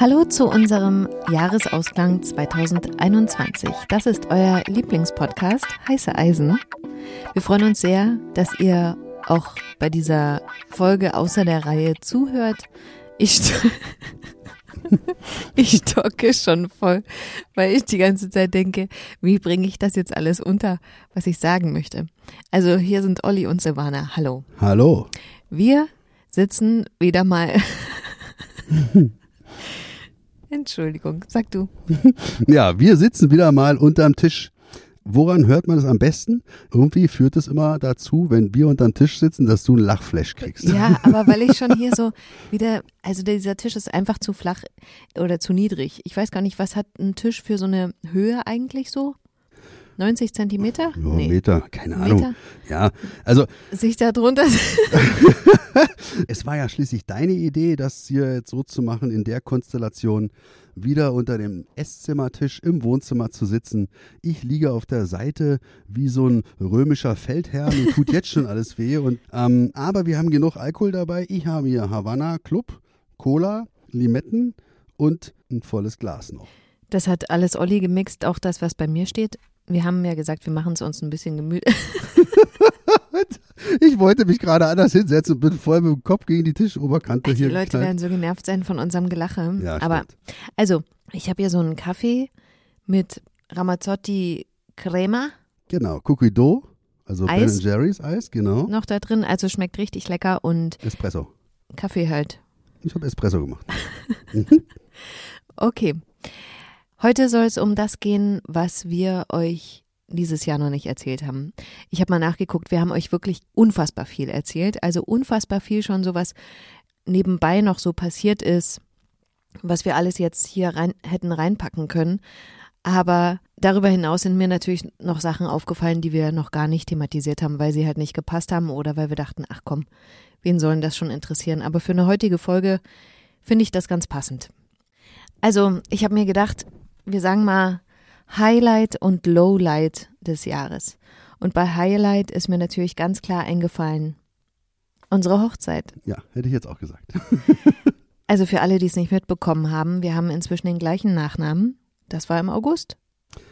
Hallo zu unserem Jahresausklang 2021. Das ist euer Lieblingspodcast Heiße Eisen. Wir freuen uns sehr, dass ihr auch bei dieser Folge außer der Reihe zuhört. Ich, ich stocke schon voll, weil ich die ganze Zeit denke, wie bringe ich das jetzt alles unter, was ich sagen möchte. Also hier sind Olli und Silvana. Hallo. Hallo. Wir sitzen wieder mal. Entschuldigung, sag du. ja, wir sitzen wieder mal unterm Tisch. Woran hört man das am besten? Irgendwie führt es immer dazu, wenn wir unterm Tisch sitzen, dass du ein Lachflash kriegst. Ja, aber weil ich schon hier so wieder, also dieser Tisch ist einfach zu flach oder zu niedrig. Ich weiß gar nicht, was hat ein Tisch für so eine Höhe eigentlich so? 90 Zentimeter? Ja, nee. Meter, keine Meter? Ahnung. Ja, also. Sich da drunter. es war ja schließlich deine Idee, das hier jetzt so zu machen, in der Konstellation wieder unter dem Esszimmertisch im Wohnzimmer zu sitzen. Ich liege auf der Seite wie so ein römischer Feldherr. Mir tut jetzt schon alles weh. Und, ähm, aber wir haben genug Alkohol dabei. Ich habe hier Havanna Club, Cola, Limetten und ein volles Glas noch. Das hat alles Olli gemixt, auch das, was bei mir steht. Wir haben ja gesagt, wir machen es uns ein bisschen gemütlich. ich wollte mich gerade anders hinsetzen und bin voll mit dem Kopf gegen die Tischoberkante die hier. Die Leute geknallt. werden so genervt sein von unserem Gelache. Ja, Aber also, ich habe hier so einen Kaffee mit Ramazzotti Crema. Genau, Cookie Dough, also Eis. Ben Jerry's Eis, genau. Noch da drin, also schmeckt richtig lecker und Espresso. Kaffee halt. Ich habe Espresso gemacht. okay. Heute soll es um das gehen, was wir euch dieses Jahr noch nicht erzählt haben. Ich habe mal nachgeguckt, wir haben euch wirklich unfassbar viel erzählt. Also unfassbar viel schon sowas nebenbei noch so passiert ist, was wir alles jetzt hier rein, hätten reinpacken können. Aber darüber hinaus sind mir natürlich noch Sachen aufgefallen, die wir noch gar nicht thematisiert haben, weil sie halt nicht gepasst haben oder weil wir dachten, ach komm, wen sollen das schon interessieren? Aber für eine heutige Folge finde ich das ganz passend. Also, ich habe mir gedacht, wir sagen mal Highlight und Lowlight des Jahres. Und bei Highlight ist mir natürlich ganz klar eingefallen, unsere Hochzeit. Ja, hätte ich jetzt auch gesagt. also für alle, die es nicht mitbekommen haben, wir haben inzwischen den gleichen Nachnamen. Das war im August.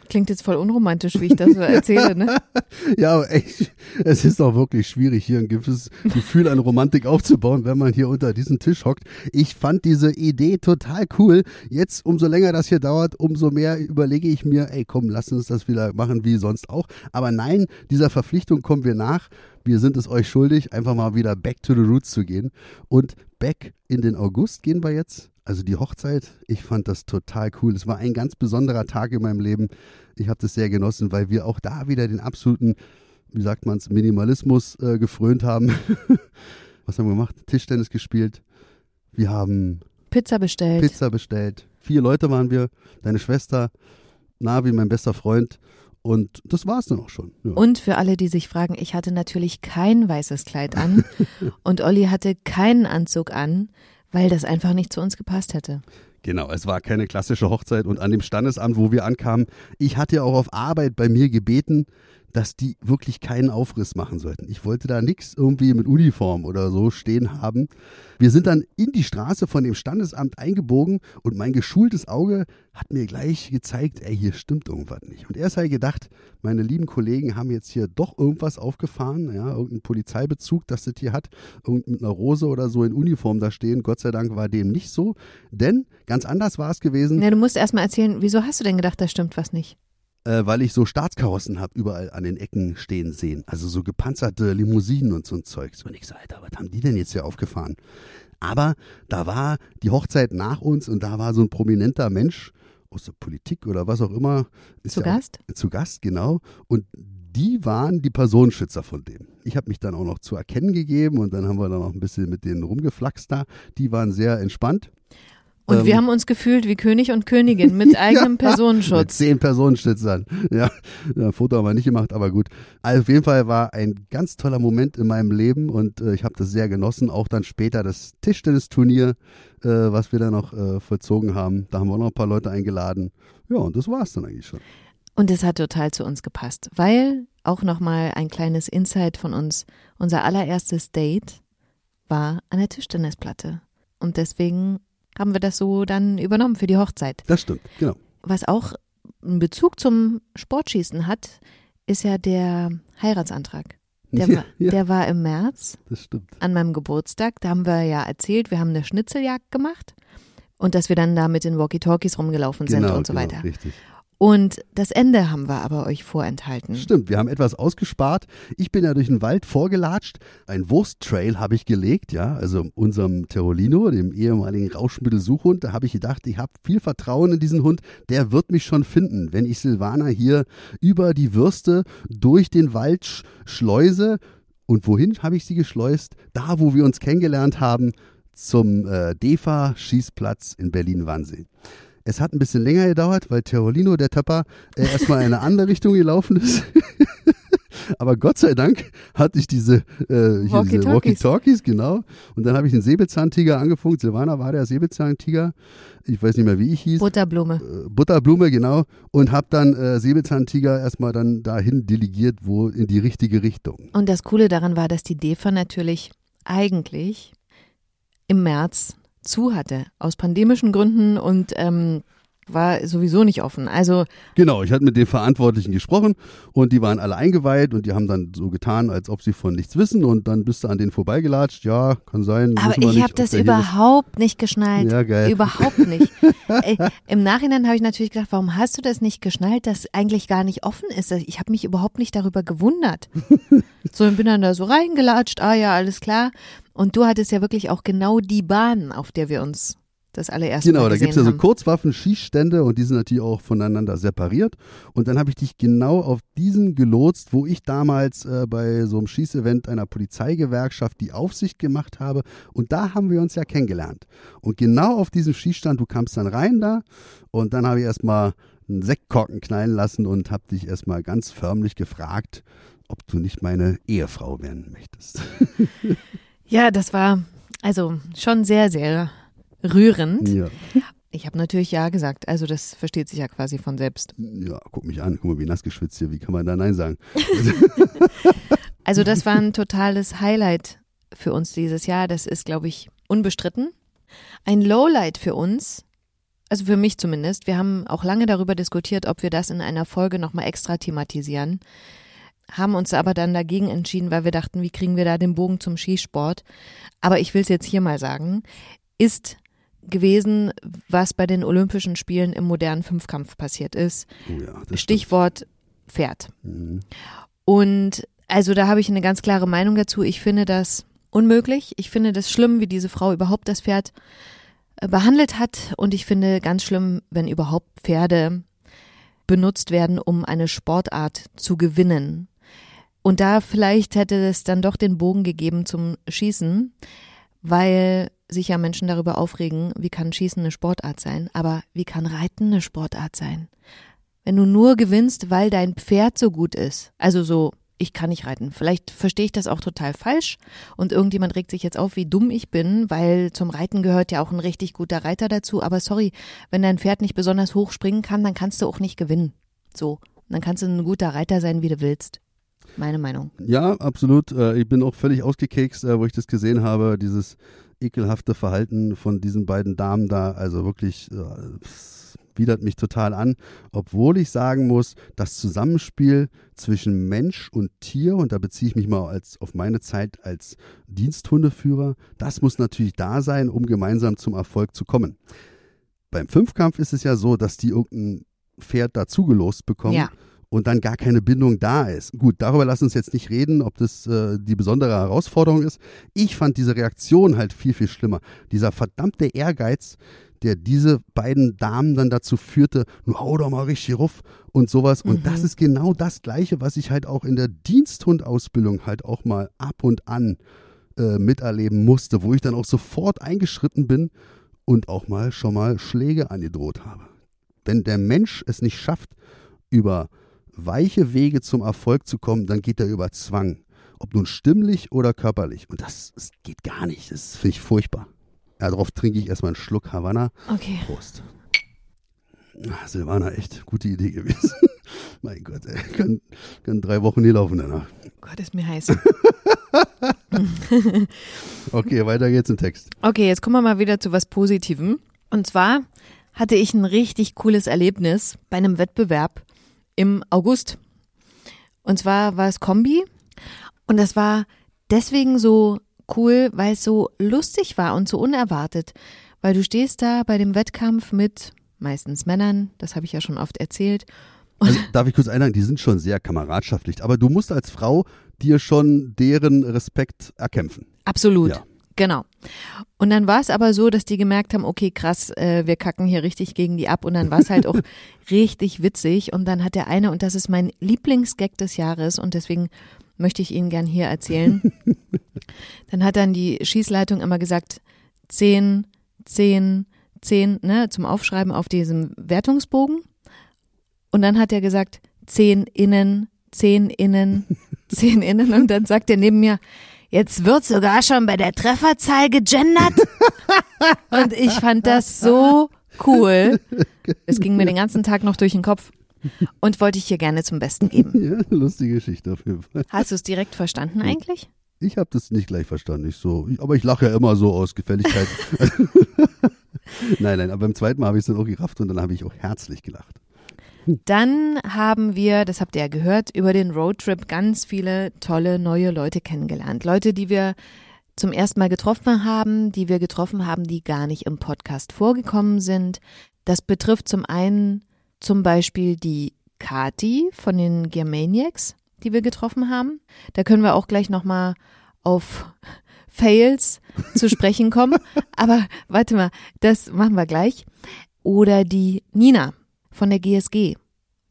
Klingt jetzt voll unromantisch, wie ich das erzähle, ne? ja, echt, es ist auch wirklich schwierig, hier ein gewisses Gefühl an Romantik aufzubauen, wenn man hier unter diesem Tisch hockt. Ich fand diese Idee total cool. Jetzt, umso länger das hier dauert, umso mehr überlege ich mir, ey, komm, lass uns das wieder machen wie sonst auch. Aber nein, dieser Verpflichtung kommen wir nach. Wir sind es euch schuldig, einfach mal wieder back to the roots zu gehen. Und back in den August gehen wir jetzt also die Hochzeit, ich fand das total cool. Es war ein ganz besonderer Tag in meinem Leben. Ich habe das sehr genossen, weil wir auch da wieder den absoluten, wie sagt man es, Minimalismus äh, gefrönt haben. Was haben wir gemacht? Tischtennis gespielt. Wir haben Pizza bestellt. Pizza bestellt. Vier Leute waren wir. Deine Schwester, Navi, mein bester Freund. Und das war es dann auch schon. Ja. Und für alle, die sich fragen, ich hatte natürlich kein weißes Kleid an und Olli hatte keinen Anzug an, weil das einfach nicht zu uns gepasst hätte. Genau, es war keine klassische Hochzeit und an dem Standesamt, wo wir ankamen, ich hatte ja auch auf Arbeit bei mir gebeten, dass die wirklich keinen Aufriss machen sollten. Ich wollte da nichts irgendwie mit Uniform oder so stehen haben. Wir sind dann in die Straße von dem Standesamt eingebogen und mein geschultes Auge hat mir gleich gezeigt, ey, hier stimmt irgendwas nicht. Und erst habe ich gedacht, meine lieben Kollegen haben jetzt hier doch irgendwas aufgefahren, ja, irgendeinen Polizeibezug, dass das hier hat, irgend mit einer Rose oder so in Uniform da stehen. Gott sei Dank war dem nicht so, denn ganz anders war es gewesen. Ja, du musst erst mal erzählen, wieso hast du denn gedacht, da stimmt was nicht? Äh, weil ich so Staatskarossen habe überall an den Ecken stehen sehen. Also so gepanzerte Limousinen und so ein Zeugs. Und ich so, Alter, was haben die denn jetzt hier aufgefahren? Aber da war die Hochzeit nach uns und da war so ein prominenter Mensch aus der Politik oder was auch immer. zu ja Gast? Auch, zu Gast, genau. Und die waren die Personenschützer von dem. Ich habe mich dann auch noch zu erkennen gegeben und dann haben wir dann noch ein bisschen mit denen rumgeflaxt da. Die waren sehr entspannt. Und ähm, wir haben uns gefühlt wie König und Königin mit eigenem ja, Personenschutz. Mit zehn Personenschützern. Ja, ja, Foto haben wir nicht gemacht, aber gut. Also auf jeden Fall war ein ganz toller Moment in meinem Leben und äh, ich habe das sehr genossen. Auch dann später das Tischtennisturnier, äh, was wir da noch äh, vollzogen haben. Da haben wir auch noch ein paar Leute eingeladen. Ja, und das war es dann eigentlich schon. Und es hat total zu uns gepasst, weil auch nochmal ein kleines Insight von uns. Unser allererstes Date war an der Tischtennisplatte. Und deswegen haben wir das so dann übernommen für die Hochzeit. Das stimmt, genau. Was auch einen Bezug zum Sportschießen hat, ist ja der Heiratsantrag. Der, Ja, war, ja. der war im März Das stimmt. an meinem Geburtstag. Da haben wir ja erzählt, wir haben eine Schnitzeljagd gemacht und dass wir dann da mit den Walkie-Talkies rumgelaufen sind Genau, und so genau, weiter. richtig. Und das Ende haben wir aber euch vorenthalten. Stimmt, wir haben etwas ausgespart. Ich bin ja durch den Wald vorgelatscht. Ein Wursttrail habe ich gelegt, ja, also unserem Terolino, dem ehemaligen Rauschmittelsuchhund. Da habe ich gedacht, ich habe viel Vertrauen in diesen Hund. Der wird mich schon finden, wenn ich Silvana hier über die Würste durch den Wald sch schleuse. Und wohin habe ich sie geschleust? Da, wo wir uns kennengelernt haben, zum äh, DEFA-Schießplatz in Berlin-Wannsee. Es hat ein bisschen länger gedauert, weil Terolino, der Töpper, äh, erstmal in eine andere Richtung gelaufen ist. Aber Gott sei Dank hatte ich diese, äh, Walkie-Talkies. Walkie-Talkies, genau. Und dann habe ich einen Säbelzahntiger angefunkt. Silvana war der Säbelzahntiger. Ich weiß nicht mehr, wie ich hieß. Butterblume. Äh, Butterblume, genau. Und habe dann äh, Säbelzahntiger erstmal dann dahin delegiert, wo in die richtige Richtung. Und das Coole daran war, dass die DEFA natürlich eigentlich im März zu hatte, aus pandemischen Gründen und ähm, war sowieso nicht offen. Also Genau, ich hatte mit den Verantwortlichen gesprochen und die waren alle eingeweiht und die haben dann so getan, als ob sie von nichts wissen und dann bist du an denen vorbeigelatscht. Ja, kann sein. Aber ich habe das überhaupt nicht geschnallt. Ja, geil. Überhaupt nicht. Ey, Im Nachhinein habe ich natürlich gedacht, warum hast du das nicht geschnallt, dass eigentlich gar nicht offen ist? Ich habe mich überhaupt nicht darüber gewundert. So und bin dann da so reingelatscht, ah ja, alles klar. Und du hattest ja wirklich auch genau die Bahn, auf der wir uns das allererste Genau, Mal da gesehen gibt es ja so haben. Kurzwaffen-Schießstände und die sind natürlich auch voneinander separiert. Und dann habe ich dich genau auf diesen gelotst, wo ich damals äh, bei so einem Schießevent einer Polizeigewerkschaft die Aufsicht gemacht habe. Und da haben wir uns ja kennengelernt. Und genau auf diesem Schießstand, du kamst dann rein da und dann habe ich erstmal einen Sektkorken knallen lassen und habe dich erstmal ganz förmlich gefragt, ob du nicht meine Ehefrau werden möchtest. Ja, das war also schon sehr, sehr rührend. Ja. Ich habe natürlich ja gesagt, also das versteht sich ja quasi von selbst. ja, guck mich an, guck mal, wie nass geschwitzt hier, wie kann man da Nein sagen? Also das war ein totales Highlight für uns dieses Jahr. Das ist, glaube ich, unbestritten. Ein Lowlight für uns, also für mich zumindest. Wir haben auch lange darüber diskutiert, ob wir das in einer Folge nochmal extra thematisieren. Haben uns aber dann dagegen entschieden, weil wir dachten, wie kriegen wir da den Bogen zum Skisport? Aber ich will es jetzt hier mal sagen, ist gewesen, was bei den Olympischen Spielen im modernen Fünfkampf passiert ist. Oh ja, Stichwort Pferd. Mhm. Und also da habe ich eine ganz klare Meinung dazu. Ich finde das unmöglich. Ich finde das schlimm, wie diese Frau überhaupt das Pferd äh, behandelt hat. Und ich finde ganz schlimm, wenn überhaupt Pferde benutzt werden, um eine Sportart zu gewinnen. Und da vielleicht hätte es dann doch den Bogen gegeben zum Schießen, weil sich ja Menschen darüber aufregen, wie kann Schießen eine Sportart sein, aber wie kann Reiten eine Sportart sein? Wenn du nur gewinnst, weil dein Pferd so gut ist, also so, ich kann nicht reiten. Vielleicht verstehe ich das auch total falsch und irgendjemand regt sich jetzt auf, wie dumm ich bin, weil zum Reiten gehört ja auch ein richtig guter Reiter dazu. Aber sorry, wenn dein Pferd nicht besonders hoch springen kann, dann kannst du auch nicht gewinnen. So, dann kannst du ein guter Reiter sein, wie du willst. Meine Meinung. Ja, absolut. Äh, Ich bin auch völlig ausgekekst, äh, wo ich das gesehen habe, dieses ekelhafte Verhalten von diesen beiden Damen da. Also wirklich, äh, widert mich total an. Obwohl ich sagen muss, das Zusammenspiel zwischen Mensch und Tier, und da beziehe ich mich mal als, auf meine Zeit als Diensthundeführer, das muss natürlich da sein, um gemeinsam zum Erfolg zu kommen. Beim Fünfkampf ist es ja so, dass die irgendein Pferd dazugelost bekommen Ja. Und dann gar keine Bindung da ist. Gut, darüber lassen uns jetzt nicht reden, ob das äh, die besondere Herausforderung ist. Ich fand diese Reaktion halt viel, viel schlimmer. Dieser verdammte Ehrgeiz, der diese beiden Damen dann dazu führte, nur hau doch mal richtig ruf und sowas. Und das ist genau das Gleiche, was ich halt auch in der Diensthundausbildung halt auch mal ab und an äh, miterleben musste, wo ich dann auch sofort eingeschritten bin und auch mal schon mal Schläge angedroht habe. Wenn der Mensch es nicht schafft, über weiche Wege zum Erfolg zu kommen, dann geht er über Zwang. Ob nun stimmlich oder körperlich. Und das, das geht gar nicht. Das finde ich furchtbar. Ja, darauf trinke ich erstmal einen Schluck Havanna. Okay. Prost. Ah, Silvana, echt gute Idee gewesen. mein Gott, ey. Kann, kann drei Wochen nie laufen danach. Gott, ist mir heiß. Okay, weiter geht's im Text. Okay, jetzt kommen wir mal wieder zu was Positivem. Und zwar hatte ich ein richtig cooles Erlebnis bei einem Wettbewerb im August. Und zwar war es Kombi und das war deswegen so cool, weil es so lustig war und so unerwartet, weil du stehst da bei dem Wettkampf mit meistens Männern, das habe ich ja schon oft erzählt. Also, darf ich kurz einhaken, die sind schon sehr kameradschaftlich, aber du musst als Frau dir schon deren Respekt erkämpfen. Absolut. Ja. Genau. Und dann war es aber so, dass die gemerkt haben, okay, krass, äh, wir kacken hier richtig gegen die ab. Und dann war es halt auch richtig witzig. Und dann hat der eine, und das ist mein Lieblingsgag des Jahres, und deswegen möchte ich Ihnen gern hier erzählen. dann hat dann die Schießleitung immer gesagt, zehn, zehn, zehn, ne, zum Aufschreiben auf diesem Wertungsbogen. Und dann hat er gesagt, zehn innen, zehn innen, zehn innen. Und dann sagt er neben mir, Jetzt wird sogar schon bei der Trefferzahl gegendert. Und ich fand das so cool. Es ging mir den ganzen Tag noch durch den Kopf und wollte ich hier gerne zum Besten geben. Ja, lustige Geschichte auf jeden Fall. Hast du es direkt verstanden eigentlich? Ich habe das nicht gleich verstanden, ich so, aber ich lache ja immer so aus Gefälligkeit. nein, nein, aber beim zweiten Mal habe ich es dann auch gerafft und dann habe ich auch herzlich gelacht. Dann haben wir, das habt ihr ja gehört, über den Roadtrip ganz viele tolle neue Leute kennengelernt. Leute, die wir zum ersten Mal getroffen haben, die wir getroffen haben, die gar nicht im Podcast vorgekommen sind. Das betrifft zum einen zum Beispiel die Kati von den Germaniacs, die wir getroffen haben. Da können wir auch gleich nochmal auf Fails zu sprechen kommen. Aber warte mal, das machen wir gleich. Oder die Nina von der GSG,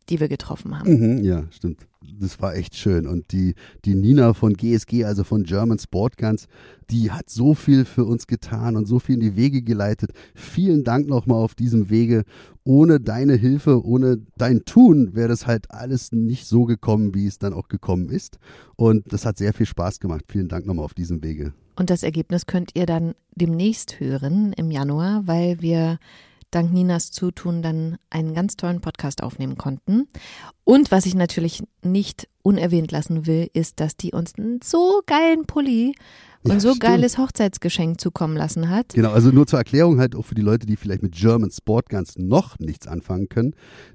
die wir getroffen haben. Mhm, ja, stimmt. Das war echt schön. Und die, die Nina von GSG, also von German Sport Guns, die hat so viel für uns getan und so viel in die Wege geleitet. Vielen Dank nochmal auf diesem Wege. Ohne deine Hilfe, ohne dein Tun wäre das halt alles nicht so gekommen, wie es dann auch gekommen ist. Und das hat sehr viel Spaß gemacht. Vielen Dank nochmal auf diesem Wege. Und das Ergebnis könnt ihr dann demnächst hören im Januar, weil wir dank Ninas Zutun dann einen ganz tollen Podcast aufnehmen konnten. Und was ich natürlich nicht unerwähnt lassen will, ist, dass die uns einen so geilen Pulli und ja, so stimmt. geiles Hochzeitsgeschenk zukommen lassen hat. Genau, also nur zur Erklärung halt auch für die Leute, die vielleicht mit German Sport Guns noch nichts anfangen können.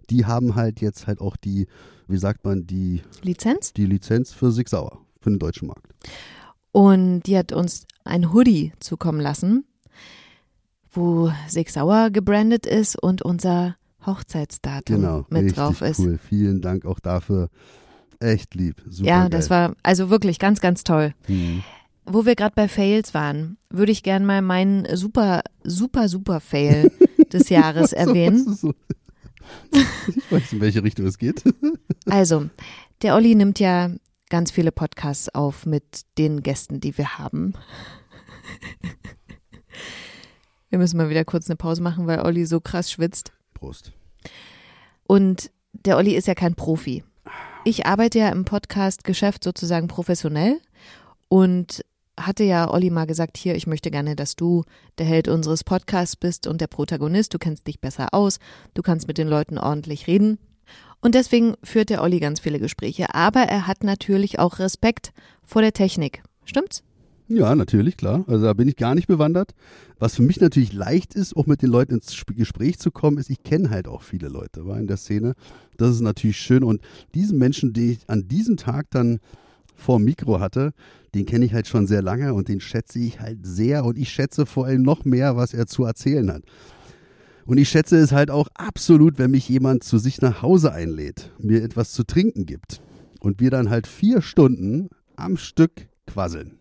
Die haben halt jetzt halt auch die, wie sagt man, die Lizenz? Die Lizenz für Sig Sauer, für den deutschen Markt. Und die hat uns ein Hoodie zukommen lassen wo Sig Sauer gebrandet ist und unser Hochzeitsdatum genau, mit drauf ist. Cool. Vielen Dank auch dafür. Echt lieb. Super ja, geil. das war also wirklich ganz, ganz toll. Mhm. Wo wir gerade bei Fails waren, würde ich gerne mal meinen super, super, super Fail des Jahres erwähnen. So, ich weiß, in welche Richtung es geht. also, der Olli nimmt ja ganz viele Podcasts auf mit den Gästen, die wir haben. Wir müssen mal wieder kurz eine Pause machen, weil Olli so krass schwitzt. Prost. Und der Olli ist ja kein Profi. Ich arbeite ja im Podcast-Geschäft sozusagen professionell und hatte ja Olli mal gesagt, hier, ich möchte gerne, dass du der Held unseres Podcasts bist und der Protagonist. Du kennst dich besser aus, du kannst mit den Leuten ordentlich reden. Und deswegen führt der Olli ganz viele Gespräche. Aber er hat natürlich auch Respekt vor der Technik. Stimmt's? Ja, natürlich, klar. Also da bin ich gar nicht bewandert. Was für mich natürlich leicht ist, auch mit den Leuten ins Gespräch zu kommen, ist, ich kenne halt auch viele Leute, war in der Szene. Das ist natürlich schön. Und diesen Menschen, den ich an diesem Tag dann vor dem Mikro hatte, den kenne ich halt schon sehr lange und den schätze ich halt sehr. Und ich schätze vor allem noch mehr, was er zu erzählen hat. Und ich schätze es halt auch absolut, wenn mich jemand zu sich nach Hause einlädt, mir etwas zu trinken gibt und wir dann halt vier Stunden am Stück quasseln.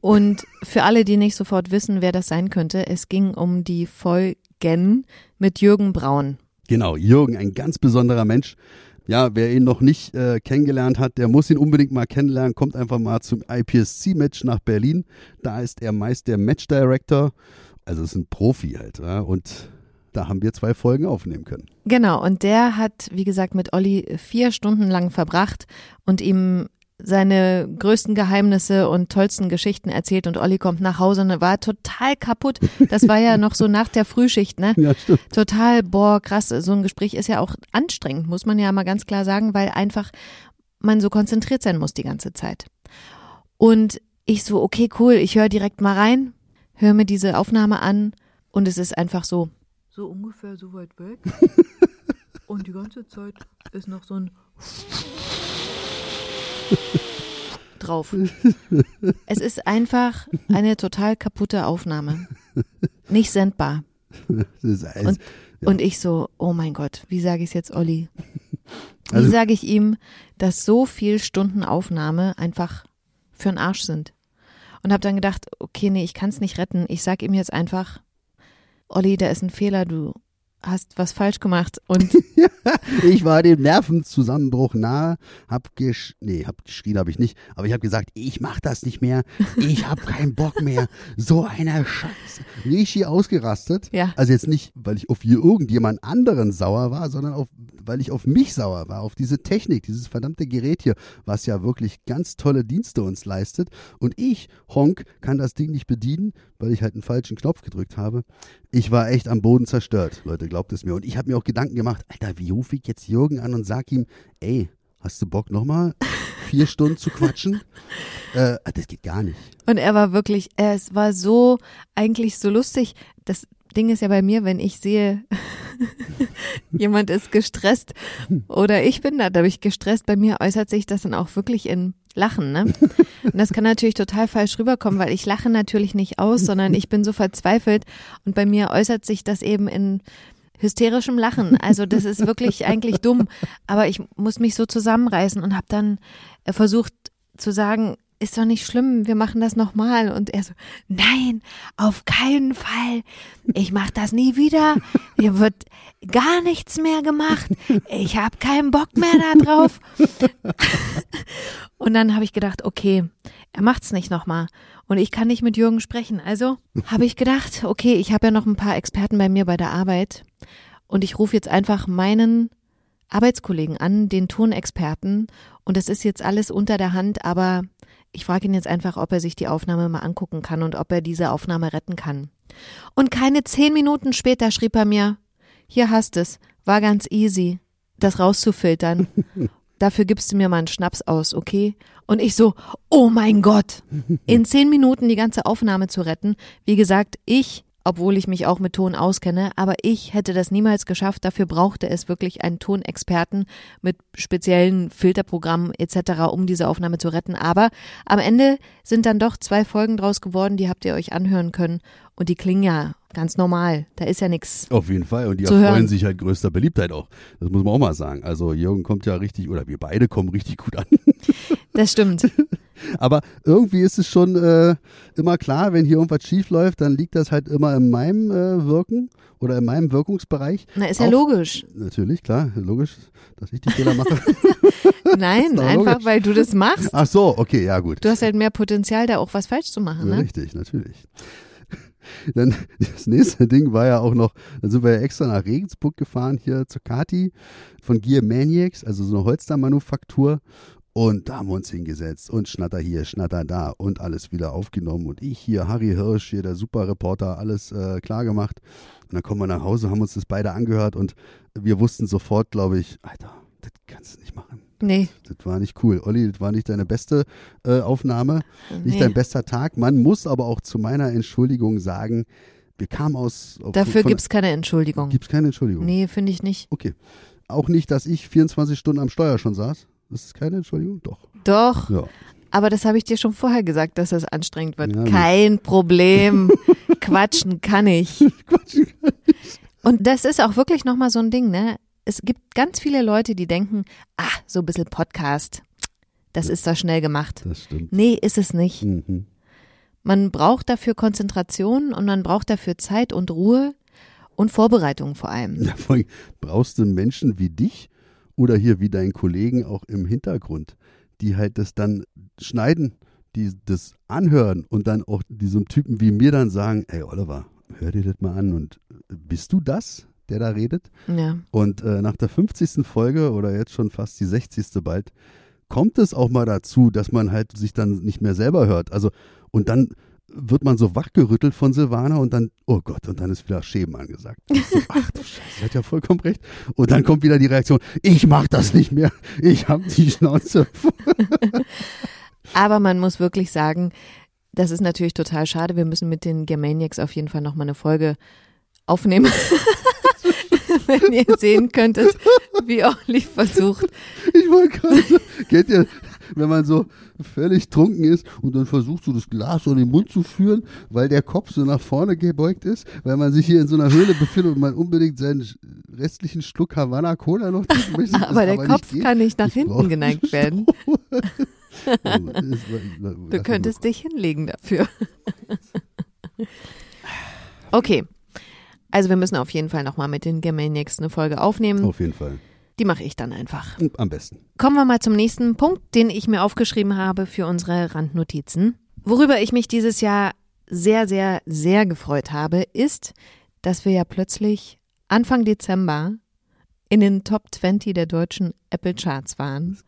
Und für alle, die nicht sofort wissen, wer das sein könnte, es ging um die Folgen mit Jürgen Braun. Genau, Jürgen, ein ganz besonderer Mensch. Ja, wer ihn noch nicht äh, kennengelernt hat, der muss ihn unbedingt mal kennenlernen. Kommt einfach mal zum IPSC-Match nach Berlin. Da ist er meist der Match-Director. Also ist ein Profi halt. Ja? Und da haben wir zwei Folgen aufnehmen können. Genau, und der hat, wie gesagt, mit Olli vier Stunden lang verbracht und ihm seine größten Geheimnisse und tollsten Geschichten erzählt und Olli kommt nach Hause und war total kaputt. Das war ja noch so nach der Frühschicht, ne? Ja, stimmt. Total, boah, krass. So ein Gespräch ist ja auch anstrengend, muss man ja mal ganz klar sagen, weil einfach man so konzentriert sein muss die ganze Zeit. Und ich so, okay, cool, ich höre direkt mal rein, höre mir diese Aufnahme an Und es ist einfach so, so ungefähr so weit weg. Und die ganze Zeit ist noch so ein drauf. Es ist einfach eine total kaputte Aufnahme. Nicht sendbar. Und, ja. und ich so, oh mein Gott, wie sage ich es jetzt Olli? Wie Also- sage ich ihm, dass so viel Stunden Aufnahme einfach für den Arsch sind? Und habe dann gedacht, okay, nee, ich kann es nicht retten. Ich sag ihm jetzt einfach, Olli, da ist ein Fehler, du hast was falsch gemacht. Und Ich war dem Nervenzusammenbruch nahe, hab gesch nee, hab geschrien habe ich nicht, aber ich habe gesagt, ich mach das nicht mehr, ich hab keinen Bock mehr, so eine Scheiße. Richtig ausgerastet. Ja. Also jetzt nicht, weil ich auf hier irgendjemand anderen sauer war, sondern auf, weil ich auf mich sauer war, auf diese Technik, dieses verdammte Gerät hier, was ja wirklich ganz tolle Dienste uns leistet. Und ich, Honk, kann das Ding nicht bedienen, weil ich halt einen falschen Knopf gedrückt habe. Ich war echt am Boden zerstört, Leute, glaubt es mir. Und ich habe mir auch Gedanken gemacht, Alter, wie rufe ich jetzt Jürgen an und sag ihm, ey, hast du Bock nochmal vier Stunden zu quatschen? Äh, das geht gar nicht. Und er war wirklich, es war so, eigentlich so lustig. Das Ding ist ja bei mir, wenn ich sehe, jemand ist gestresst oder ich bin da dadurch gestresst, bei mir äußert sich das dann auch wirklich in Lachen, ne? Und das kann natürlich total falsch rüberkommen, weil ich lache natürlich nicht aus, sondern ich bin so verzweifelt und bei mir äußert sich das eben in hysterischem Lachen. Also das ist wirklich eigentlich dumm, aber ich muss mich so zusammenreißen und habe dann äh, versucht zu sagen, ist doch nicht schlimm, wir machen das nochmal. Und er so, nein, auf keinen Fall. Ich mach das nie wieder. Hier wird gar nichts mehr gemacht. Ich habe keinen Bock mehr da drauf. Und dann habe ich gedacht, okay, er macht's nicht nochmal. Und ich kann nicht mit Jürgen sprechen. Also habe ich gedacht, okay, ich habe ja noch ein paar Experten bei mir bei der Arbeit. Und ich rufe jetzt einfach meinen Arbeitskollegen an, den Tonexperten. Und es ist jetzt alles unter der Hand, aber ich frage ihn jetzt einfach, ob er sich die Aufnahme mal angucken kann und ob er diese Aufnahme retten kann. Und keine zehn Minuten später schrieb er mir, hier hast es, war ganz easy, das rauszufiltern. Dafür gibst du mir mal einen Schnaps aus, okay? Und ich so, oh mein Gott, in zehn Minuten die ganze Aufnahme zu retten. Wie gesagt, ich, obwohl ich mich auch mit Ton auskenne, aber ich hätte das niemals geschafft. Dafür brauchte es wirklich einen Tonexperten mit speziellen Filterprogrammen etc., um diese Aufnahme zu retten. Aber am Ende sind dann doch zwei Folgen draus geworden, die habt ihr euch anhören können. Und die klingen ja ganz normal. Da ist ja nichts. Auf jeden Fall. Und die erfreuen hören. sich halt größter Beliebtheit auch. Das muss man auch mal sagen. Also Jürgen kommt ja richtig, oder wir beide kommen richtig gut an. Das stimmt. Aber irgendwie ist es schon äh, immer klar, wenn hier irgendwas schief läuft, dann liegt das halt immer in meinem äh, Wirken oder in meinem Wirkungsbereich. Na, ist ja logisch. Natürlich, klar, logisch, dass ich die Fehler mache. Nein, einfach logisch. weil du das machst. Ach so, okay, ja gut. Du hast halt mehr Potenzial, da auch was falsch zu machen, ne? Richtig, natürlich. Dann das nächste Ding war ja auch noch, dann sind wir ja extra nach Regensburg gefahren, hier zur Kati von Gear Maniacs, also so eine Holstermanufaktur. Und da haben wir uns hingesetzt und Schnatter hier, Schnatter da und alles wieder aufgenommen. Und ich hier, Harry Hirsch, hier der Superreporter, alles äh, klar gemacht. Und dann kommen wir nach Hause, haben uns das beide angehört und wir wussten sofort, glaube ich, Alter, das kannst du nicht machen. Nee. Das war nicht cool. Olli, das war nicht deine beste äh, Aufnahme nicht nee. dein bester Tag. Man muss aber auch zu meiner Entschuldigung sagen, wir kamen aus. Dafür von, gibt's keine Entschuldigung. gibt's keine Entschuldigung. Nee, finde ich nicht. Okay. Auch nicht, dass ich 24 Stunden am Steuer schon saß. Das ist keine Entschuldigung? Doch. Doch, Ja. aber das habe ich dir schon vorher gesagt, dass das anstrengend wird. Ja. Kein Problem. Quatschen kann ich. Quatsch. Und das ist auch wirklich nochmal so ein Ding, ne? Es gibt ganz viele Leute, die denken, ah, so ein bisschen Podcast, das ist doch schnell gemacht. Das stimmt. Nee, ist es nicht. Mhm. Man braucht dafür Konzentration und man braucht dafür Zeit und Ruhe und Vorbereitung vor allem. Ja, vor allem brauchst du Menschen wie dich oder hier wie deinen Kollegen auch im Hintergrund, die halt das dann schneiden, die das anhören und dann auch diesem Typen wie mir dann sagen, ey Oliver, hör dir das mal an und äh, bist du das, der da redet? Ja. Und äh, nach der 50. Folge oder jetzt schon fast die 60. bald, kommt es auch mal dazu, dass man halt sich dann nicht mehr selber hört. Also, und dann wird man so wachgerüttelt von Silvana und dann, oh Gott, und dann ist wieder Schämen angesagt. So, ach du Scheiße, sie hat ja vollkommen recht. Und dann kommt wieder die Reaktion, ich mach das nicht mehr, ich hab die Schnauze. Aber man muss wirklich sagen, Das ist natürlich total schade. Wir müssen mit den Germaniacs auf jeden Fall nochmal eine Folge aufnehmen. Wenn ihr sehen könntet, wie Olli versucht. Ich wollte gerade kennt ihr, wenn man so völlig trunken ist und dann versucht so das Glas so in den Mund zu führen, weil der Kopf so nach vorne gebeugt ist, weil man sich hier in so einer Höhle befindet und man unbedingt seinen restlichen Schluck Havana Cola noch trinken möchte. aber der aber Kopf nicht kann nicht nach Ich hinten geneigt werden. War- Du könntest dich hinlegen dafür. Okay. Also wir müssen auf jeden Fall nochmal mit den Germaniacs eine Folge aufnehmen. Auf jeden Fall. Die mache ich dann einfach. Am besten. Kommen wir mal zum nächsten Punkt, den ich mir aufgeschrieben habe für unsere Randnotizen. Worüber ich mich dieses Jahr sehr, sehr, sehr gefreut habe, ist, dass wir ja plötzlich Anfang Dezember in den Top 20 der deutschen Apple Charts waren.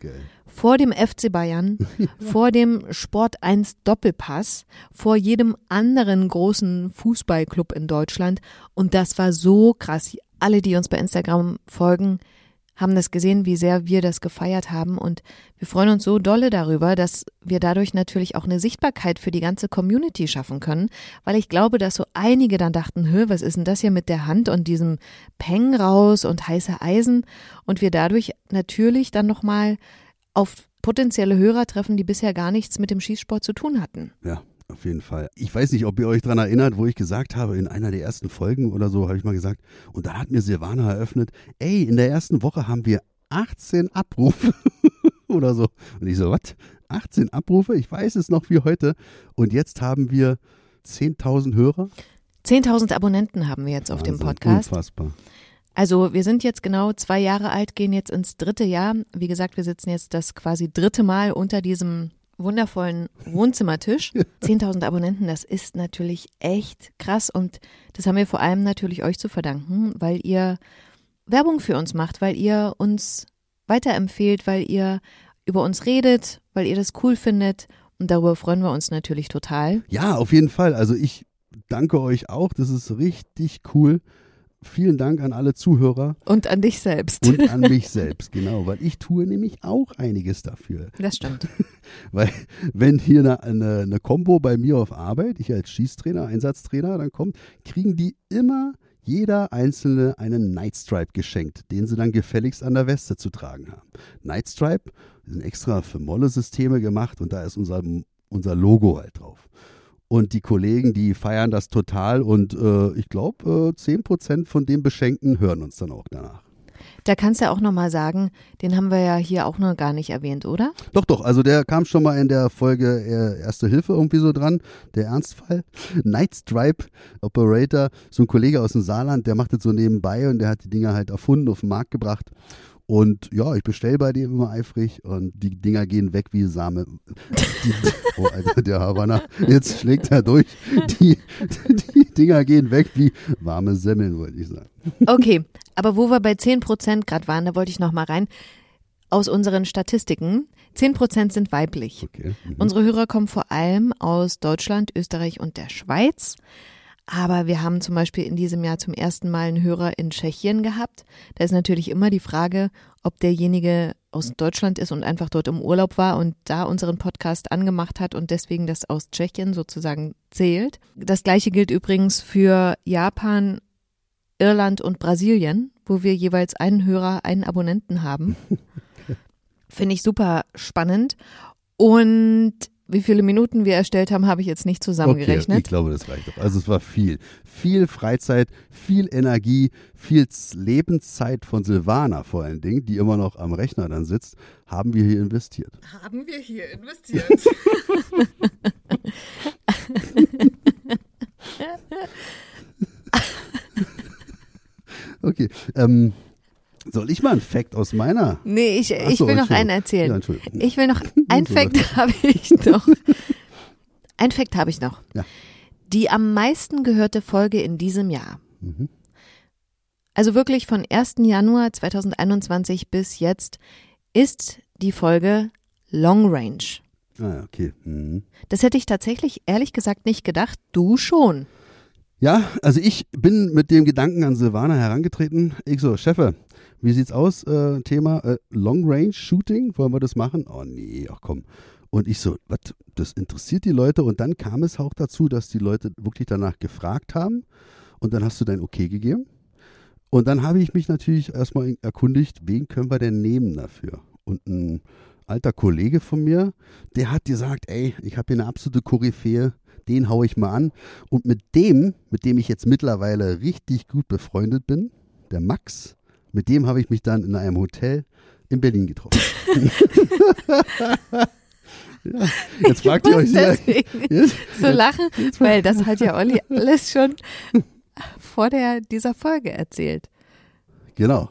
Vor dem FC Bayern, vor dem Sport 1 Doppelpass, vor jedem anderen großen Fußballclub in Deutschland. Und das war so krass. Alle, die uns bei Instagram folgen, haben das gesehen, wie sehr wir das gefeiert haben. Und wir freuen uns so dolle darüber, dass wir dadurch natürlich auch eine Sichtbarkeit für die ganze Community schaffen können. Weil ich glaube, dass so einige dann dachten, Hö, was ist denn das hier mit der Hand und diesem Peng raus und heiße Eisen? Und wir dadurch natürlich dann nochmal auf potenzielle Hörer treffen, die bisher gar nichts mit dem Schießsport zu tun hatten. Ja, auf jeden Fall. Ich weiß nicht, ob ihr euch daran erinnert, wo ich gesagt habe, in einer der ersten Folgen oder so, habe ich mal gesagt, und da hat mir Silvana eröffnet, ey, in der ersten Woche haben wir 18 Abrufe oder so. Und ich so, was? 18 Abrufe? Ich weiß es noch wie heute. Und jetzt haben wir 10.000 Hörer. 10.000 Abonnenten haben wir jetzt auf dem Wahnsinn, Podcast. Unfassbar. Also wir sind jetzt genau zwei Jahre alt, gehen jetzt ins dritte Jahr. Wie gesagt, wir sitzen jetzt das quasi dritte Mal unter diesem wundervollen Wohnzimmertisch. 10.000 Abonnenten, das ist natürlich echt krass und das haben wir vor allem natürlich euch zu verdanken, weil ihr Werbung für uns macht, weil ihr uns weiterempfehlt, weil ihr über uns redet, weil ihr das cool findet und darüber freuen wir uns natürlich total. Ja, auf jeden Fall. Also ich danke euch auch. Das ist richtig cool. Vielen Dank an alle Zuhörer Und an dich selbst. und an mich selbst, genau, weil ich tue nämlich auch einiges dafür. Das stimmt. Weil wenn hier eine, eine, eine Combo bei mir auf Arbeit, ich als Schießtrainer, Einsatztrainer, dann kommt, kriegen die immer jeder Einzelne einen Nightstripe geschenkt, den sie dann gefälligst an der Weste zu tragen haben. Nightstripe sind extra für Molle-Systeme gemacht und da ist unser, unser Logo halt drauf. Und die Kollegen, die feiern das total und äh, ich glaube, äh, 10% von den Beschenkten hören uns dann auch danach. Da kannst du auch nochmal sagen, den haben wir ja hier auch noch gar nicht erwähnt, oder? Doch, doch, also der kam schon mal in der Folge äh, Erste Hilfe irgendwie so dran, der Ernstfall. Nightstripe Operator, so ein Kollege aus dem Saarland, der macht das so nebenbei und der hat die Dinger halt erfunden, auf den Markt gebracht. Und ja, ich bestelle bei dem immer eifrig und die Dinger gehen weg wie Same. Die, oh, Alter, der Havanna, jetzt schlägt er durch. Die, die Dinger gehen weg wie warme Semmeln, wollte ich sagen. Okay, aber wo wir bei 10 Prozent gerade waren, da wollte ich nochmal rein. Aus unseren Statistiken, 10 Prozent sind weiblich. Okay. Mhm. Unsere Hörer kommen vor allem aus Deutschland, Österreich und der Schweiz. Aber wir haben zum Beispiel in diesem Jahr zum ersten Mal einen Hörer in Tschechien gehabt. Da ist natürlich immer die Frage, ob derjenige aus Deutschland ist und einfach dort im Urlaub war und da unseren Podcast angemacht hat und deswegen das aus Tschechien sozusagen zählt. Das gleiche gilt übrigens für Japan, Irland und Brasilien, wo wir jeweils einen Hörer, einen Abonnenten haben. Finde ich super spannend. Und wie viele Minuten wir erstellt haben, habe ich jetzt nicht Okay, zusammengerechnet. ich glaube, das reicht doch. Also es war viel. Viel Freizeit, viel Energie, viel Lebenszeit von Silvana vor allen Dingen, die immer noch am Rechner dann sitzt, haben wir hier investiert. Haben wir hier investiert. Okay, ähm, soll ich mal einen Fact aus meiner? Nee, ich, Ach ich will noch einen erzählen. Ja. Ich will noch, ein Fact habe ich noch. Ein Fact habe ich noch. Ja. Die am meisten gehörte Folge in diesem Jahr. Mhm. Also wirklich von 1. Januar 2021 bis jetzt ist die Folge Long Range. Ah, okay. Mhm. Das hätte ich tatsächlich ehrlich gesagt nicht gedacht. Du schon. Ja, also ich bin mit dem Gedanken an Silvana herangetreten. Ich so, Chefe, wie sieht's aus? Äh, Thema äh, Long Range Shooting, wollen wir das machen? Oh nee, ach komm. Und ich so, was, das interessiert die Leute. Und dann kam es auch dazu, dass die Leute wirklich danach gefragt haben. Und dann hast du dein Okay gegeben. Und dann habe ich mich natürlich erstmal erkundigt, wen können wir denn nehmen dafür? Und ein alter Kollege von mir, der hat gesagt, ey, ich habe hier eine absolute Koryphäe, den haue ich mal an. Und mit dem, mit dem ich jetzt mittlerweile richtig gut befreundet bin, der Max, mit dem habe ich mich dann in einem Hotel in Berlin getroffen. ja, jetzt fragt ihr euch jetzt, so lachen, weil das hat ja Olli alles schon vor der, dieser Folge erzählt. Genau.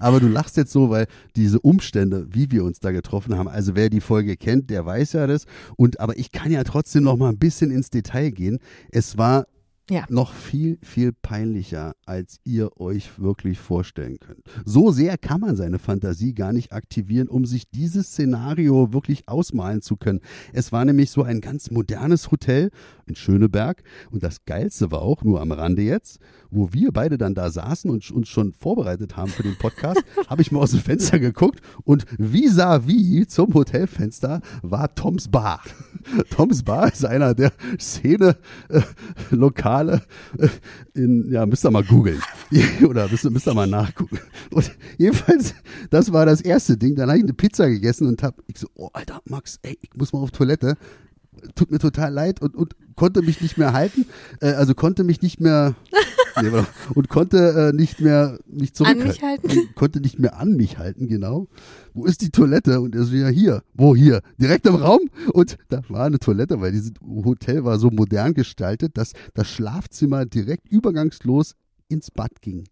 Aber du lachst jetzt so, weil diese Umstände, wie wir uns da getroffen haben, also wer die Folge kennt, der weiß ja das. Und aber ich kann ja trotzdem noch mal ein bisschen ins Detail gehen. Es war ja. noch viel, viel peinlicher, als ihr euch wirklich vorstellen könnt. So sehr kann man seine Fantasie gar nicht aktivieren, um sich dieses Szenario wirklich ausmalen zu können. Es war nämlich so ein ganz modernes Hotel in Schöneberg und das Geilste war auch, nur am Rande jetzt, wo wir beide dann da saßen und uns schon vorbereitet haben für den Podcast, habe ich mal aus dem Fenster geguckt und vis-à-vis zum Hotelfenster war Toms Bar. Toms Bar ist einer der Szene äh, äh, in, ja, müsst ihr mal googeln. Oder müsst, müsst ihr mal nachgucken. Und jedenfalls, das war das erste Ding. Dann habe ich eine Pizza gegessen und habe, ich so, oh, Alter, Max, ey, ich muss mal auf Toilette tut mir total leid und, und konnte mich nicht mehr halten, äh, also konnte mich nicht mehr und konnte äh, nicht mehr mich zurückhalten. An mich halten? Konnte nicht mehr an mich halten, genau. Wo ist die Toilette? Und er so, ja hier. Wo hier? Direkt im Raum? Und da war eine Toilette, weil dieses Hotel war so modern gestaltet, dass das Schlafzimmer direkt übergangslos ins Bad ging.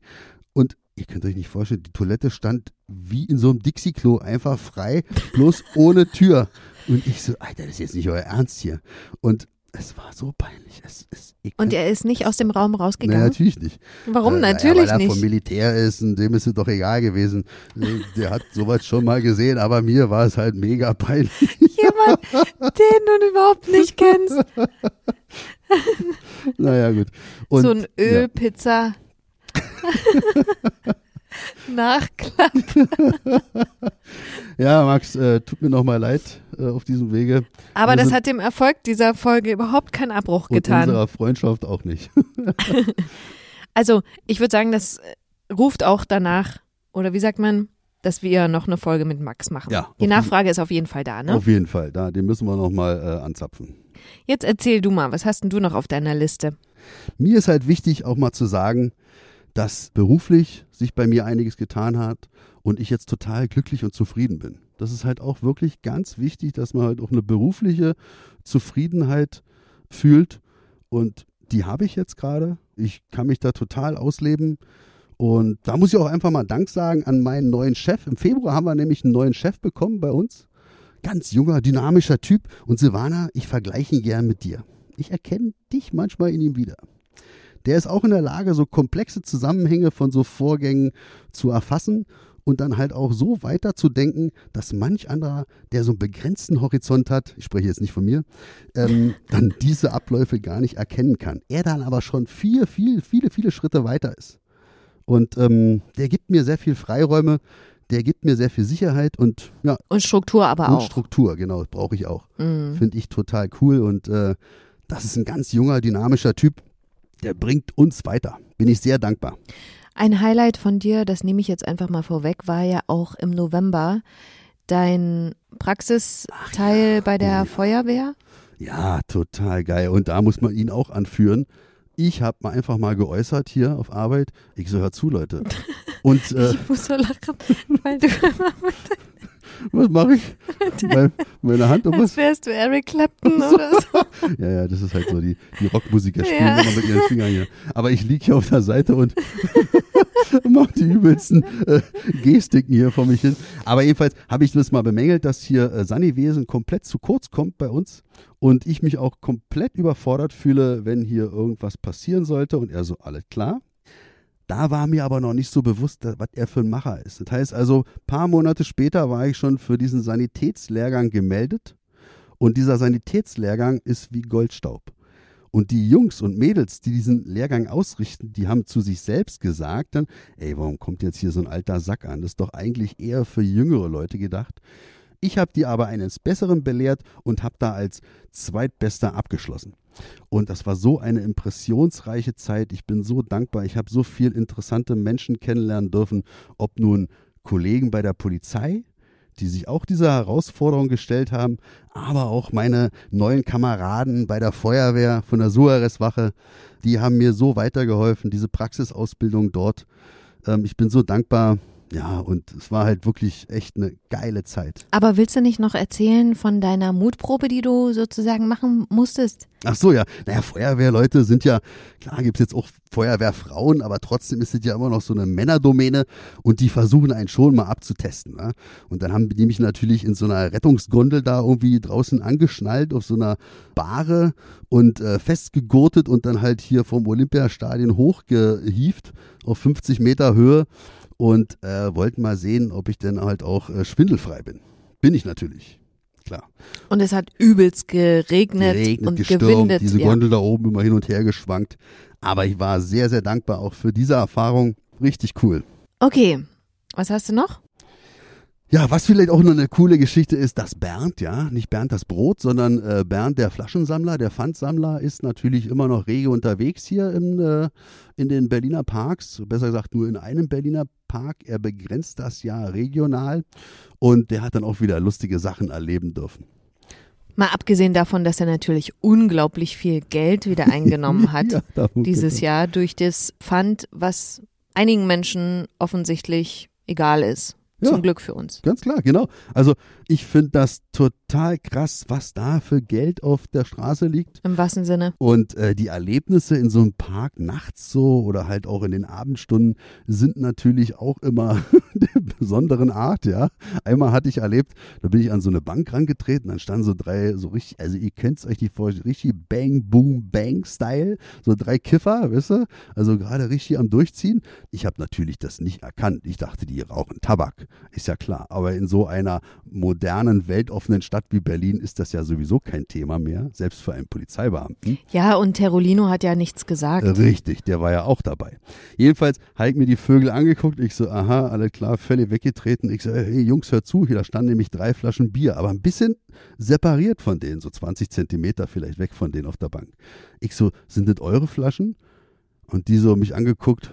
Und ihr könnt euch nicht vorstellen, die Toilette stand wie in so einem Dixie-Klo, einfach frei, bloß ohne Tür. Und ich so, Alter, das ist jetzt nicht euer Ernst hier. Und es war so peinlich. Es, es, und er ist nicht aus dem Raum rausgegangen? Nein, natürlich nicht. Warum? Äh, natürlich ja, weil er vom Militär ist und dem ist es doch egal gewesen. Der hat sowas schon mal gesehen, aber mir war es halt mega peinlich. Jemand, den du überhaupt nicht kennst. naja, gut. Und, so ein Ölpizza. Ja. Nachklapp. ja, Max, äh, tut mir nochmal leid äh, auf diesem Wege. Aber das hat dem Erfolg dieser Folge überhaupt keinen Abbruch und getan. unserer Freundschaft auch nicht. also, ich würde sagen, das ruft auch danach, oder wie sagt man, dass wir noch eine Folge mit Max machen. Ja, Die Nachfrage ist auf jeden Fall da, ne? Auf jeden Fall, da, den müssen wir nochmal äh, anzapfen. Jetzt erzähl du mal, was hast denn du noch auf deiner Liste? Mir ist halt wichtig, auch mal zu sagen, dass beruflich sich bei mir einiges getan hat und ich jetzt total glücklich und zufrieden bin. Das ist halt auch wirklich ganz wichtig, dass man halt auch eine berufliche Zufriedenheit fühlt und die habe ich jetzt gerade. Ich kann mich da total ausleben. Und da muss ich auch einfach mal Dank sagen an meinen neuen Chef. Im Februar haben wir nämlich einen neuen Chef bekommen bei uns. Ganz junger, dynamischer Typ. Und Silvana, ich vergleiche ihn gern mit dir. Ich erkenne dich manchmal in ihm wieder der ist auch in der Lage, so komplexe Zusammenhänge von so Vorgängen zu erfassen und dann halt auch so weiterzudenken, dass manch anderer, der so einen begrenzten Horizont hat, ich spreche jetzt nicht von mir, ähm, dann diese Abläufe gar nicht erkennen kann. Er dann aber schon viel, viel, viele, viele Schritte weiter ist. Und ähm, der gibt mir sehr viel Freiräume, der gibt mir sehr viel Sicherheit und ja. Und Struktur aber und auch. Struktur, genau, brauche ich auch. Mhm. Finde ich total cool und äh, das ist ein ganz junger, dynamischer Typ der bringt uns weiter. Bin ich sehr dankbar. Ein Highlight von dir, das nehme ich jetzt einfach mal vorweg, war ja auch im November dein Praxisteil ja, bei der oh, Feuerwehr. Ja, total geil. Und da muss man ihn auch anführen. Ich habe mal einfach mal geäußert hier auf Arbeit. Ich so, hör zu, Leute. Und, äh, ich muss so lachen, weil du immer mit was mache ich? Meine, meine Hand um was? wärst du Eric Clapton oder so. ja, ja, das ist halt so, die, die Rockmusiker spielen ja. immer mit ihren Fingern hier. Aber ich liege hier auf der Seite und mache die übelsten äh, Gestiken hier vor mich hin. Aber jedenfalls habe ich das mal bemängelt, dass hier äh, Saniwesen komplett zu kurz kommt bei uns und ich mich auch komplett überfordert fühle, wenn hier irgendwas passieren sollte und er so, alles klar. Da war mir aber noch nicht so bewusst, was er für ein Macher ist. Das heißt also, ein paar Monate später war ich schon für diesen Sanitätslehrgang gemeldet. Und dieser Sanitätslehrgang ist wie Goldstaub. Und die Jungs und Mädels, die diesen Lehrgang ausrichten, die haben zu sich selbst gesagt dann, ey, warum kommt jetzt hier so ein alter Sack an? Das ist doch eigentlich eher für jüngere Leute gedacht. Ich habe die aber eines Besseren belehrt und habe da als Zweitbester abgeschlossen. Und das war so eine impressionsreiche Zeit. Ich bin so dankbar. Ich habe so viele interessante Menschen kennenlernen dürfen, ob nun Kollegen bei der Polizei, die sich auch dieser Herausforderung gestellt haben, aber auch meine neuen Kameraden bei der Feuerwehr von der Suarez-Wache, die haben mir so weitergeholfen, diese Praxisausbildung dort. Ähm, ich bin so dankbar, ja, und es war halt wirklich echt eine geile Zeit. Aber willst du nicht noch erzählen von deiner Mutprobe, die du sozusagen machen musstest? Ach so, ja. Naja, Feuerwehrleute sind ja, klar gibt es jetzt auch Feuerwehrfrauen, aber trotzdem ist es ja immer noch so eine Männerdomäne und die versuchen einen schon mal abzutesten. Ne? Und dann haben die mich natürlich in so einer Rettungsgondel da irgendwie draußen angeschnallt auf so einer Bahre und äh, festgegurtet und dann halt hier vom Olympiastadion hochgehieft auf 50 Meter Höhe und äh, wollten mal sehen, ob ich denn halt auch äh, schwindelfrei bin. Bin ich natürlich. Klar. Und es hat übelst geregnet, Geregnet, und gestürmt, gewindet. diese ja. Gondel da oben immer hin und her geschwankt. Aber ich war sehr, sehr dankbar auch für diese Erfahrung. Richtig cool. Okay, was hast du noch? Ja, was vielleicht auch noch eine coole Geschichte ist, dass Bernd, ja, nicht Bernd das Brot, sondern äh, Bernd der Flaschensammler, der Pfandsammler, ist natürlich immer noch rege unterwegs hier im, äh, in den Berliner Parks. Besser gesagt, nur in einem Berliner Park. Er begrenzt das ja regional und der hat dann auch wieder lustige Sachen erleben dürfen. Mal abgesehen davon, dass er natürlich unglaublich viel Geld wieder eingenommen hat Ja, dieses. Jahr durch das Pfand, was einigen Menschen offensichtlich egal ist. Ja. Zum Glück für uns. Ganz klar, genau. Also ich finde das total krass, was da für Geld auf der Straße liegt. Im wahrsten Sinne. Und äh, die Erlebnisse in so einem Park nachts so oder halt auch in den Abendstunden sind natürlich auch immer der besonderen Art, ja. Einmal hatte ich erlebt, da bin ich an so eine Bank rangetreten, dann standen so drei, so richtig, also ihr kennt es euch nicht vor, richtig Bang, Boom, Bang-Style, so drei Kiffer, wisst ihr? Also gerade richtig am Durchziehen. Ich habe natürlich das nicht erkannt. Ich dachte, die rauchen Tabak, ist ja klar. Aber in so einer modernen, weltoffenen Stadt wie Berlin ist das ja sowieso kein Thema mehr, selbst für einen Polizeibeamten. Ja, und Terolino hat ja nichts gesagt. Richtig, der war ja auch dabei. Jedenfalls habe ich mir die Vögel angeguckt. Ich so, aha, alles klar, völlig weggetreten. Ich so, hey Jungs, hört zu, hier, da standen nämlich drei Flaschen Bier, aber ein bisschen separiert von denen, so 20 Zentimeter vielleicht weg von denen auf der Bank. Ich so, sind das eure Flaschen? Und die so mich angeguckt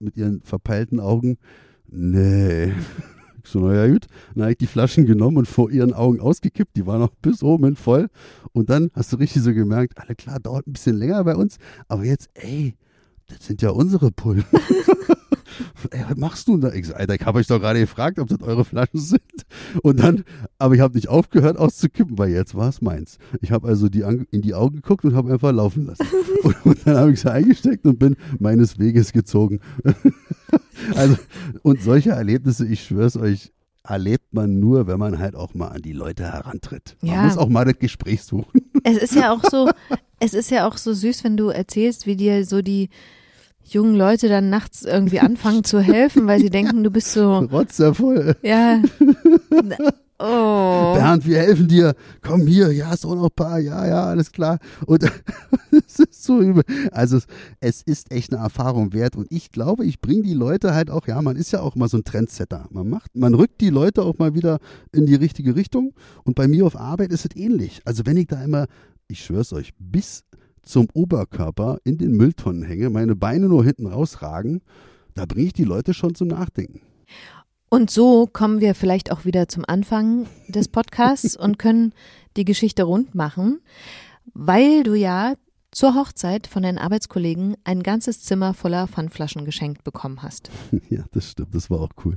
mit ihren verpeilten Augen. Nee. So, naja, gut. Dann habe ich die Flaschen genommen und vor ihren Augen ausgekippt. Die waren noch bis oben hin voll. Und dann hast du richtig so gemerkt, alle klar, dauert ein bisschen länger bei uns. Aber jetzt, ey, das sind ja unsere Pullen. ey, was machst du denn da? Ich Alter, ich habe euch doch gerade gefragt, ob das eure Flaschen sind. Und dann, aber ich habe nicht aufgehört auszukippen, weil jetzt war es meins. Ich habe also die in die Augen geguckt und habe einfach laufen lassen. Und, und dann habe ich sie eingesteckt und bin meines Weges gezogen. also, und solche Erlebnisse, ich schwör's euch, erlebt man nur, wenn man halt auch mal an die Leute herantritt. Man Ja. muss auch mal das Gespräch suchen. Es ist ja auch so, es ist ja auch so süß, wenn du erzählst, wie dir so die jungen Leute dann nachts irgendwie anfangen zu helfen, weil sie denken, du bist so, Rotzervoll. ja. Oh. Bernd, wir helfen dir. Komm hier, ja, auch noch ein paar. Ja, ja, alles klar. Und es ist so übel. Also es, es ist echt eine Erfahrung wert. Und ich glaube, ich bringe die Leute halt auch, ja, man ist ja auch mal so ein Trendsetter. Man macht, man rückt die Leute auch mal wieder in die richtige Richtung. Und bei mir auf Arbeit ist es ähnlich. Also wenn ich da immer, ich schwör's euch, bis zum Oberkörper in den Mülltonnen hänge, meine Beine nur hinten rausragen, da bringe ich die Leute schon zum Nachdenken. Und so kommen wir vielleicht auch wieder zum Anfang des Podcasts und können die Geschichte rund machen, weil du ja zur Hochzeit von deinen Arbeitskollegen ein ganzes Zimmer voller Pfandflaschen geschenkt bekommen hast. Ja, das stimmt, das war auch cool.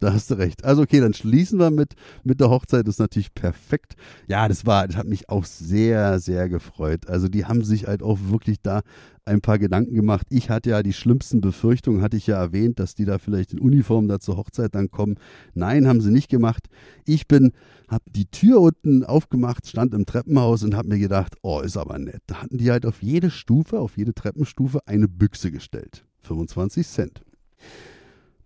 Da hast du recht. Also okay, dann schließen wir mit, mit der Hochzeit. Das ist natürlich perfekt. Ja, das war, das hat mich auch sehr, sehr gefreut. Also die haben sich halt auch wirklich da ein paar Gedanken gemacht. Ich hatte ja die schlimmsten Befürchtungen, hatte ich ja erwähnt, dass die da vielleicht in Uniform da zur Hochzeit dann kommen. Nein, haben sie nicht gemacht. Ich bin, habe die Tür unten aufgemacht, stand im Treppenhaus und habe mir gedacht, oh, ist aber nett. Da hatten die halt auf jede Stufe, auf jede Treppenstufe eine Büchse gestellt. 25 Cent.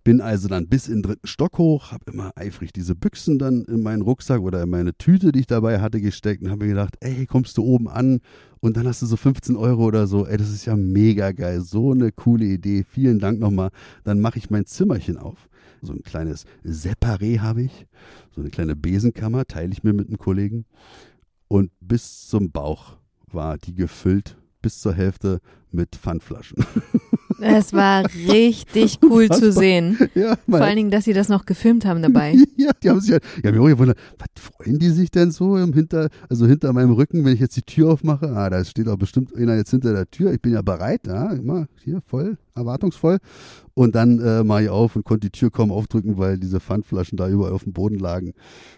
Bin also dann bis in den dritten Stock hoch, habe immer eifrig diese Büchsen dann in meinen Rucksack oder in meine Tüte, die ich dabei hatte, gesteckt und habe mir gedacht, ey, kommst du oben an und dann hast du so 15 Euro oder so. Ey, das ist ja mega geil. So eine coole Idee. Vielen Dank nochmal. Dann mache ich mein Zimmerchen auf. So ein kleines Separé habe ich. So eine kleine Besenkammer teile ich mir mit einem Kollegen. Und bis zum Bauch war die gefüllt bis zur Hälfte mit Pfandflaschen. Es war richtig cool zu sehen. Ja, Vor allen Dingen, dass sie das noch gefilmt haben dabei. Ja, die haben sich halt, ja, mir auch gewundert, was freuen die sich denn so im Hinter, also hinter meinem Rücken, wenn ich jetzt die Tür aufmache? Ah, da steht auch bestimmt einer jetzt hinter der Tür. Ich bin ja bereit, ja, immer hier voll, erwartungsvoll. Und dann äh, mache ich auf und konnte die Tür kaum aufdrücken, weil diese Pfandflaschen da überall auf dem Boden lagen.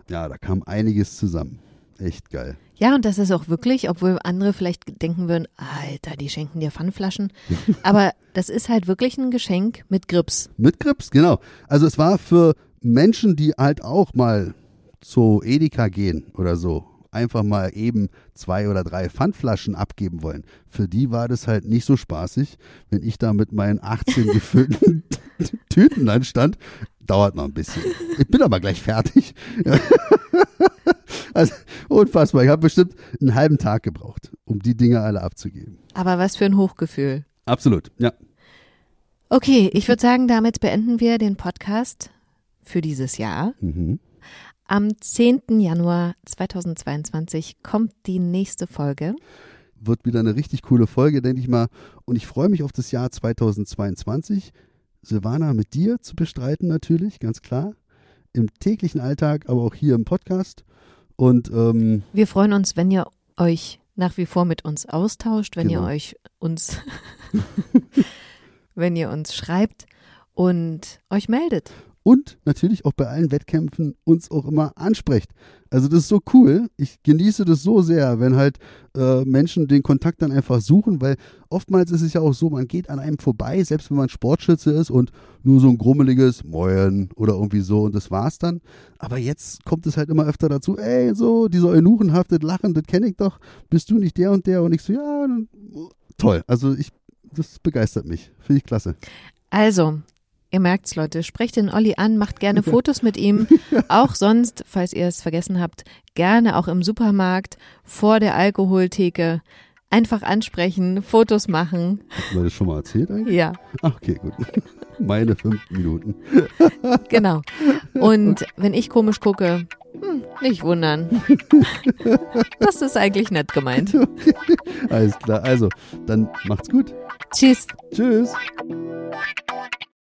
Ja, da kam einiges zusammen. Echt geil. Ja, und das ist auch wirklich, obwohl andere vielleicht denken würden, Alter, die schenken dir Pfannflaschen. Aber das ist halt wirklich ein Geschenk mit Grips. Mit Grips, genau. Also es war für Menschen, die halt auch mal zu Edeka gehen oder so, einfach mal eben zwei oder drei Pfandflaschen abgeben wollen. Für die war das halt nicht so spaßig, wenn ich da mit meinen 18 gefüllten Tüten dann stand. Dauert noch ein bisschen. Ich bin aber gleich fertig. Also unfassbar. Ich habe bestimmt einen halben Tag gebraucht, um die Dinge alle abzugeben. Aber was für ein Hochgefühl. Absolut, ja. Okay, ich würde sagen, damit beenden wir den Podcast für dieses Jahr. Mhm. Am 10. Januar 2022 kommt die nächste Folge. Wird wieder eine richtig coole Folge, denke ich mal. Und ich freue mich auf das Jahr 2022. Silvana mit dir zu bestreiten, natürlich, ganz klar. Im täglichen Alltag, aber auch hier im Podcast. Und ähm, Wir freuen uns, wenn ihr euch nach wie vor mit uns austauscht, wenn Genau. ihr euch uns, wenn ihr uns schreibt und euch meldet. Und natürlich auch bei allen Wettkämpfen uns auch immer ansprecht. Also das ist so cool. Ich genieße das so sehr, wenn halt äh, Menschen den Kontakt dann einfach suchen, weil oftmals ist es ja auch so, man geht an einem vorbei, selbst wenn man Sportschütze ist und nur so ein grummeliges Moin oder irgendwie so und das war's dann. Aber jetzt kommt es halt immer öfter dazu, ey, so, dieser eunuchenhaftet Lachen, das kenne ich doch, bist du nicht der und der? Und ich so, ja, dann, toll. Also ich, das begeistert mich. Finde ich klasse. Also, ihr merkt's, Leute, sprecht den Olli an, macht gerne Fotos mit ihm. Auch sonst, falls ihr es vergessen habt, gerne auch im Supermarkt, vor der Alkoholtheke. Einfach ansprechen, Fotos machen. Haben wir das schon mal erzählt eigentlich? Ja, Ach, okay, gut. Meine fünf Minuten. genau. Und wenn ich komisch gucke, hm, nicht wundern. Das ist eigentlich nett gemeint. Alles klar. Also, dann macht's gut. Tschüss. Tschüss.